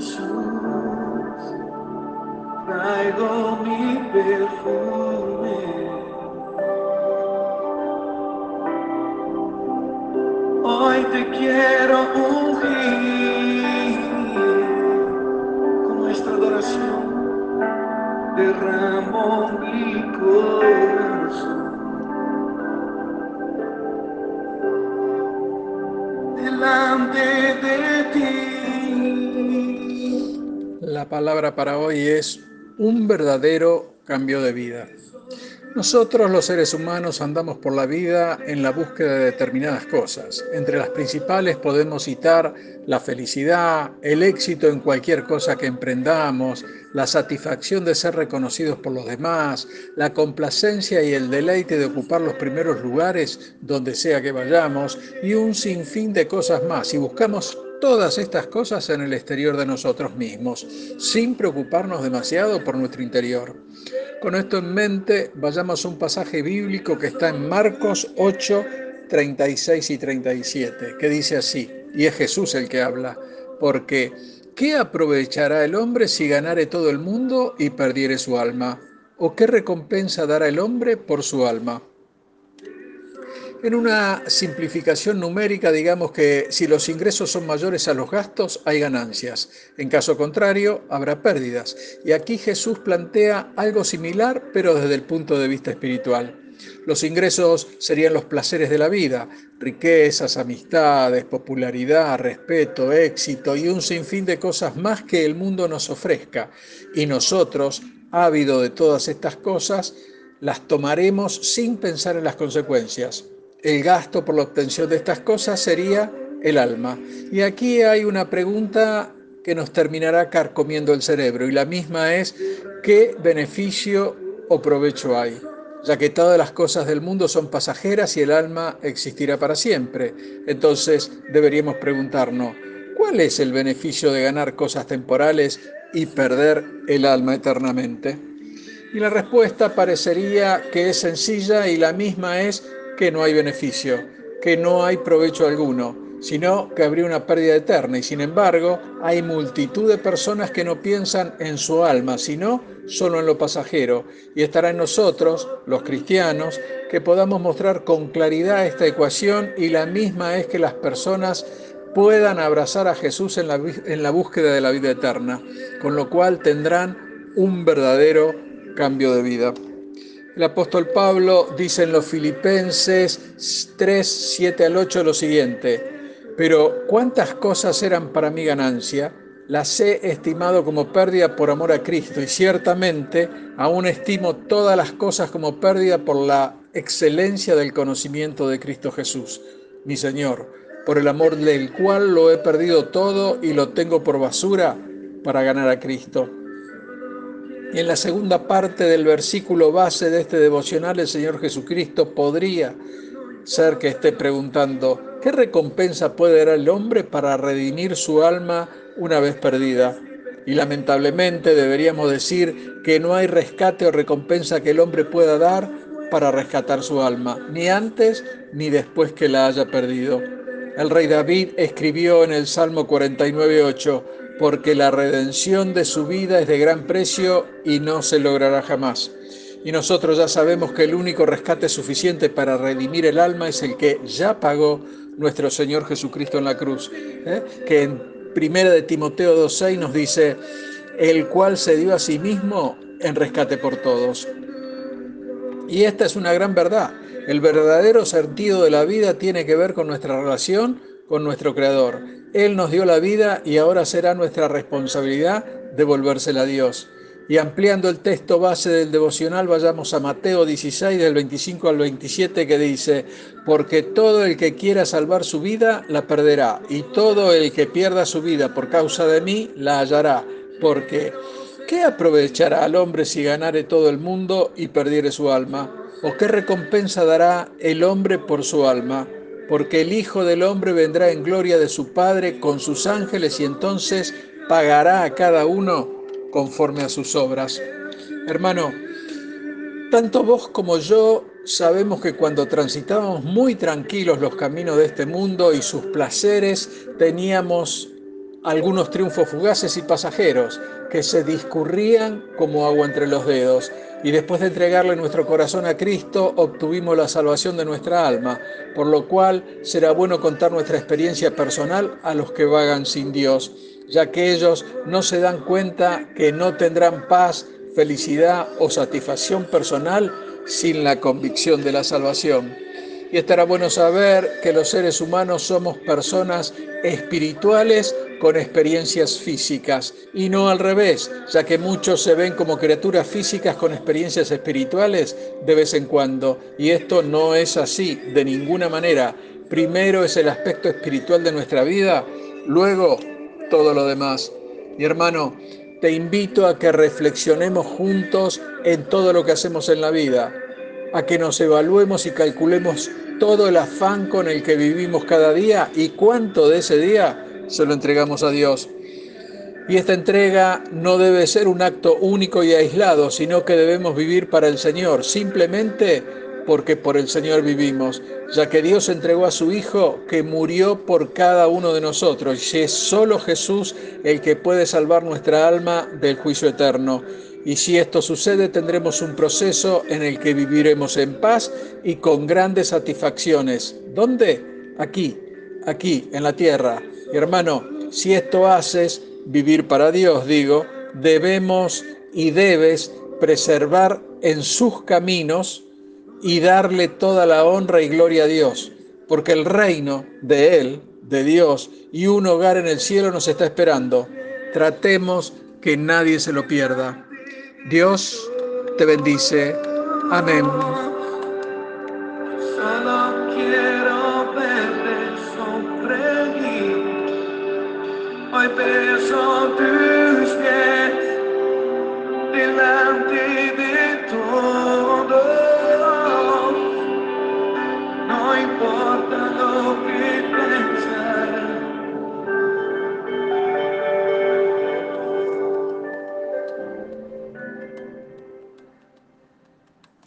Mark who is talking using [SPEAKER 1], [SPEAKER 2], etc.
[SPEAKER 1] Jesús, traigo mi perfume. Hoy te quiero ungir con nuestra adoración, derramo mi corazón. Delante de
[SPEAKER 2] La palabra para hoy es un verdadero cambio de vida. Nosotros los seres humanos andamos por la vida en la búsqueda de determinadas cosas. Entre las principales podemos citar la felicidad, el éxito en cualquier cosa que emprendamos, la satisfacción de ser reconocidos por los demás, la complacencia y el deleite de ocupar los primeros lugares donde sea que vayamos y un sinfín de cosas más. Y buscamos todas estas cosas en el exterior de nosotros mismos, sin preocuparnos demasiado por nuestro interior. Con esto en mente, vayamos a un pasaje bíblico que está en Marcos 8, 36 y 37, que dice así, y es Jesús el que habla, porque ¿qué aprovechará el hombre si ganare todo el mundo y perdiere su alma? ¿O qué recompensa dará el hombre por su alma? En una simplificación numérica, digamos que si los ingresos son mayores a los gastos, hay ganancias. En caso contrario, habrá pérdidas. Y aquí Jesús plantea algo similar, pero desde el punto de vista espiritual. Los ingresos serían los placeres de la vida, riquezas, amistades, popularidad, respeto, éxito y un sinfín de cosas más que el mundo nos ofrezca. Y nosotros, ávido de todas estas cosas, las tomaremos sin pensar en las consecuencias el gasto por la obtención de estas cosas sería el alma. Y aquí hay una pregunta que nos terminará carcomiendo el cerebro y la misma es ¿qué beneficio o provecho hay? Ya que todas las cosas del mundo son pasajeras y el alma existirá para siempre. Entonces deberíamos preguntarnos, ¿cuál es el beneficio de ganar cosas temporales y perder el alma eternamente? Y la respuesta parecería que es sencilla y la misma es que no hay beneficio, que no hay provecho alguno, sino que habría una pérdida eterna. Y sin embargo, hay multitud de personas que no piensan en su alma, sino solo en lo pasajero. Y estará en nosotros, los cristianos, que podamos mostrar con claridad esta ecuación y la misma es que las personas puedan abrazar a Jesús en la, en la búsqueda de la vida eterna, con lo cual tendrán un verdadero cambio de vida. El apóstol Pablo dice en los Filipenses 3, 7 al 8 lo siguiente, pero cuántas cosas eran para mi ganancia, las he estimado como pérdida por amor a Cristo y ciertamente aún estimo todas las cosas como pérdida por la excelencia del conocimiento de Cristo Jesús, mi Señor, por el amor del cual lo he perdido todo y lo tengo por basura para ganar a Cristo y en la segunda parte del versículo base de este devocional, el Señor Jesucristo podría ser que esté preguntando, ¿qué recompensa puede dar el hombre para redimir su alma una vez perdida? Y lamentablemente deberíamos decir que no hay rescate o recompensa que el hombre pueda dar para rescatar su alma, ni antes ni después que la haya perdido. El rey David escribió en el Salmo 49.8, porque la redención de su vida es de gran precio y no se logrará jamás. Y nosotros ya sabemos que el único rescate suficiente para redimir el alma es el que ya pagó nuestro Señor Jesucristo en la cruz, ¿eh? que en primera de Timoteo 2.6 nos dice, el cual se dio a sí mismo en rescate por todos. Y esta es una gran verdad. El verdadero sentido de la vida tiene que ver con nuestra relación con nuestro Creador. Él nos dio la vida y ahora será nuestra responsabilidad devolvérsela a Dios. Y ampliando el texto base del devocional, vayamos a Mateo 16, del 25 al 27, que dice, porque todo el que quiera salvar su vida, la perderá, y todo el que pierda su vida por causa de mí, la hallará. Porque, ¿qué aprovechará al hombre si ganare todo el mundo y perdiere su alma? ¿O qué recompensa dará el hombre por su alma? Porque el Hijo del Hombre vendrá en gloria de su Padre con sus ángeles y entonces pagará a cada uno conforme a sus obras. Hermano, tanto vos como yo sabemos que cuando transitábamos muy tranquilos los caminos de este mundo y sus placeres, teníamos algunos triunfos fugaces y pasajeros que se discurrían como agua entre los dedos. Y después de entregarle nuestro corazón a Cristo, obtuvimos la salvación de nuestra alma, por lo cual será bueno contar nuestra experiencia personal a los que vagan sin Dios, ya que ellos no se dan cuenta que no tendrán paz, felicidad o satisfacción personal sin la convicción de la salvación. Y estará bueno saber que los seres humanos somos personas espirituales con experiencias físicas y no al revés, ya que muchos se ven como criaturas físicas con experiencias espirituales de vez en cuando. Y esto no es así de ninguna manera. Primero es el aspecto espiritual de nuestra vida, luego todo lo demás. Mi hermano, te invito a que reflexionemos juntos en todo lo que hacemos en la vida a que nos evaluemos y calculemos todo el afán con el que vivimos cada día y cuánto de ese día se lo entregamos a Dios. Y esta entrega no debe ser un acto único y aislado, sino que debemos vivir para el Señor, simplemente porque por el Señor vivimos, ya que Dios entregó a su Hijo que murió por cada uno de nosotros, y es solo Jesús el que puede salvar nuestra alma del juicio eterno. Y si esto sucede, tendremos un proceso en el que viviremos en paz y con grandes satisfacciones. ¿Dónde? Aquí, aquí, en la tierra. Hermano, si esto haces, vivir para Dios, digo, debemos y debes preservar en sus caminos y darle toda la honra y gloria a Dios, porque el reino de Él, de Dios, y un hogar en el cielo nos está esperando. Tratemos que nadie se lo pierda. Dios te bendice. Amén.
[SPEAKER 1] Todo. No importa lo